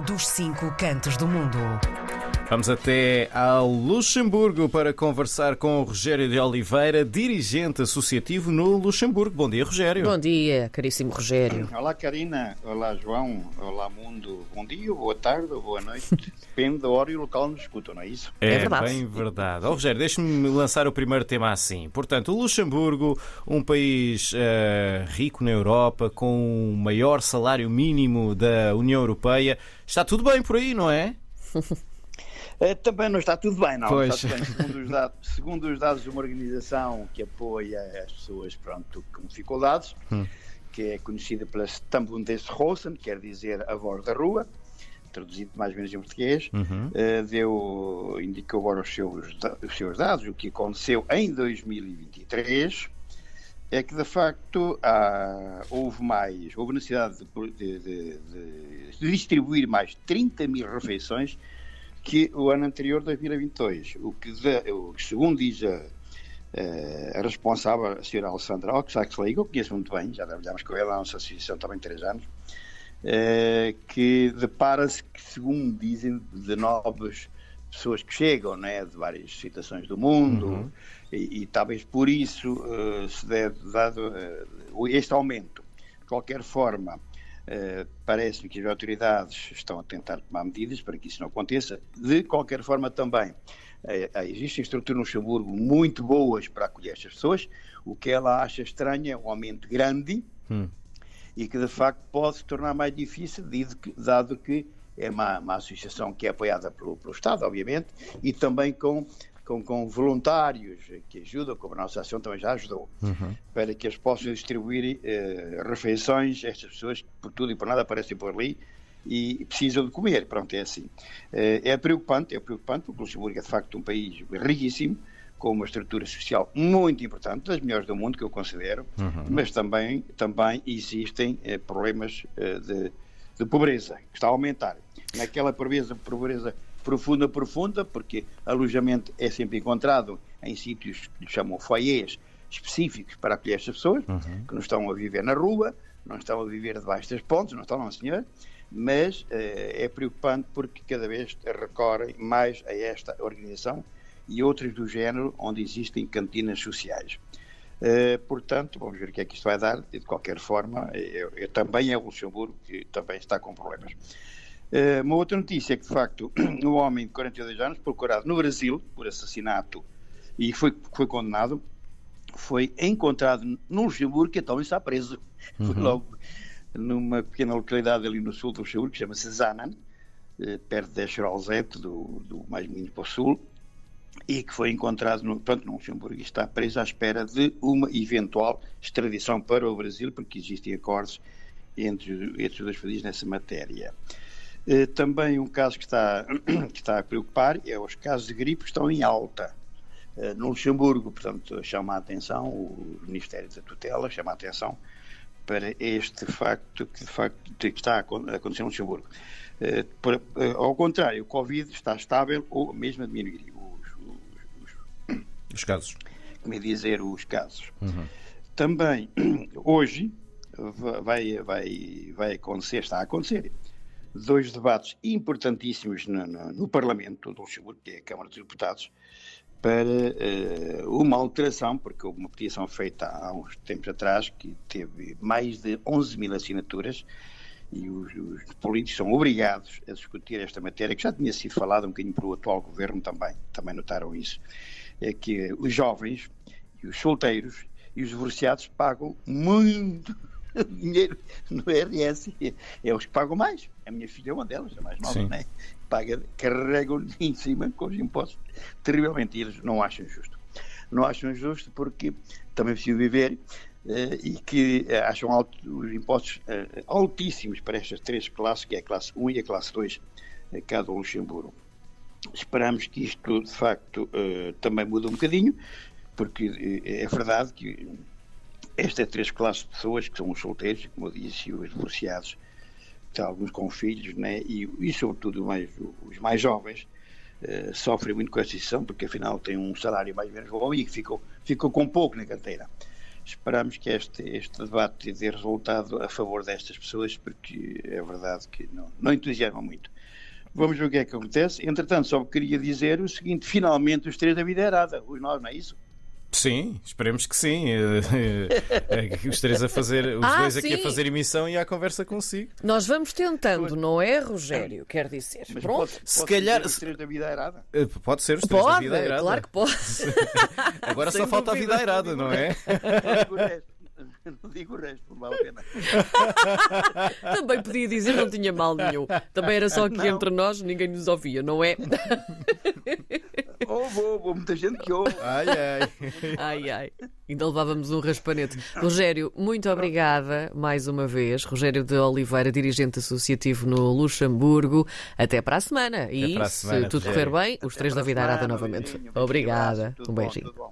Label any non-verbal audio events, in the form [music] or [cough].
dos cinco cantos do mundo. Vamos até ao Luxemburgo para conversar com o Rogério de Oliveira, dirigente associativo no Luxemburgo. Bom dia, Rogério. Bom dia, caríssimo Rogério. Olá, Karina. Olá, João. Olá, mundo. Bom dia, boa tarde ou boa noite. Depende da hora e o local onde escutam, não é isso? É, É verdade. bem verdade. Oh, Rogério, deixe-me lançar o primeiro tema assim. Portanto, o Luxemburgo, um país eh, rico na Europa, com o maior salário mínimo da União Europeia, está tudo bem por aí, não é? [laughs] Eh, Também não está tudo bem, não. Pois. Está tudo bem. Segundo, os dados, segundo os dados de uma organização que apoia as pessoas pronto, com dificuldades, que é conhecida pela Stambun des Rosen, quer dizer a voz da rua, traduzido mais ou menos em português, eh, deu, indicou agora os seus, os seus dados, o que aconteceu em 2023, é que de facto há- houve mais, houve necessidade de, de- de- de- de distribuir mais 30 mil refeições que o ano anterior, 2022. O que, de- o segundo diz a, eh, a responsável, a senhora Alessandra Oxaxley, que eu conheço muito bem, já trabalhámos com ela na nossa associação também três anos, eh, que depara-se que, segundo dizem, de novas pessoas que chegam, né, de várias situações do mundo, e, e talvez por isso eh, se deve dado eh, este aumento. De qualquer forma, eh, parece-me que as autoridades estão a tentar tomar medidas para que isso não aconteça. De qualquer forma, também eh, existem estruturas no Luxemburgo muito boas para acolher estas pessoas. O que ela acha estranho é um aumento grande Hum. e que de facto pode se tornar mais difícil, dado que, dado que é uma, uma associação que é apoiada pelo, pelo Estado, obviamente, e também com, com, com voluntários que ajudam, como a nossa ação também já ajudou, para que eles possam distribuir eh, refeições a estas pessoas que por tudo e por nada aparecem por ali e precisam de comer. Pronto, é assim. Eh, é preocupante, é preocupante, porque Luxemburgo é de facto um país riquíssimo, com uma estrutura social muito importante, das melhores do mundo, que eu considero, mas também, também existem eh, problemas de, de pobreza, que está a aumentar. Naquela pobreza, pobreza profunda, profunda, porque alojamento é sempre encontrado em sítios que lhe chamam foyers específicos para acolher estas pessoas, que não estão a viver na rua, não estão a viver debaixo das pontes, não estão, não senhor, mas eh, é preocupante porque cada vez recorrem mais a esta organização e outras do género onde existem cantinas sociais. Eh, portanto, vamos ver o que é que isto vai dar. De qualquer forma, eu, eu também é o Luxemburgo que também está com problemas. Eh, uma outra notícia é que, de facto, [clears throat] um homem de 42 anos, procurado no Brasil por assassinato e foi, foi condenado, foi encontrado no Luxemburgo e então está preso. [laughs] Foi logo numa pequena localidade ali no sul do Luxemburgo, que chama-se Zanan, eh, perto de Escheralzete, do, do mais menino para o sul, e que foi encontrado no, pronto, no Luxemburgo e está preso à espera de uma eventual extradição para o Brasil, porque existem acordos entre, entre os dois países nessa matéria. Eh, também um caso que está, [clears throat] que está a preocupar é os casos de gripe que estão em alta. Eh, no Luxemburgo, portanto, chama a atenção, o Ministério da Tutela chama a atenção para este facto que de facto que está a acon- a acontecer no Luxemburgo. Eh, ao contrário, o Covid está estável ou mesmo a diminuir os, os- os- Os casos. como é dizer, os casos. Também, [clears throat] hoje, va- vai, vai, vai acontecer, está a acontecer, dois debates importantíssimos no, no- no Parlamento do Luxemburgo, que é a Câmara dos Deputados, para eh, uma alteração, porque houve uma petição feita há uns tempos atrás, que teve mais de 11 mil assinaturas, e os, os políticos são obrigados a discutir esta matéria, que já tinha sido falada um bocadinho pelo atual governo também, também notaram isso, é que os jovens e os solteiros e os divorciados pagam muito [laughs] dinheiro no IRS. É os que pagam mais. A minha filha é uma delas, a mais nova, Sim. né? Paga, carregam em cima com os impostos terrivelmente. E eles não acham justo. Não acham justo porque também precisam viver eh, e que eh, acham alto, os impostos eh, altíssimos para estas três classes, que é a classe 1 e a classe 2, eh, cá do Luxemburgo. Esperamos que isto, de facto, também mude um bocadinho, porque é verdade que estas três classes de pessoas, que são os solteiros, como eu disse, os divorciados, que alguns com filhos, né, e, e sobretudo mais, os mais jovens, eh, sofrem muito com esta decisão, porque afinal têm um salário mais ou menos bom e ficam, ficam com pouco na carteira. esperamos que este, este debate dê resultado a favor destas pessoas, porque é verdade que não, não entusiasmam muito. Vamos ver o que é que acontece. Entretanto, só queria dizer o seguinte: finalmente os três da vida errada, os nós, não é isso? Sim, esperemos que sim. Os três a fazer, os Ah, dois aqui a fazer emissão e à conversa consigo. Nós vamos tentando, não é, Rogério? Quer dizer. Mas Pronto. pode, Se pode calhar- dizer os três da vida errada? Eh, Pode ser os três da Pode, vida airada. claro que pode. [laughs] Agora só Sem falta a vida airada, não é? [laughs] Não digo o resto. Não digo o resto, não vale a pena. [laughs] Também podia dizer, não tinha mal nenhum. Também era só aqui Não. entre nós, ninguém nos ouvia, não é? Houve, houve, houve muita gente que ouve. Ai, ai. Ai, ai. Ainda levávamos um raspanete. Rogério, muito obrigada mais uma vez. Rogério de Oliveira, dirigente associativo no Luxemburgo. Até para a semana. E para a semana, se tudo Rogério. correr bem, os três da vida arada novamente. beijinho, Obrigada. Um bom, beijinho. tudo bom.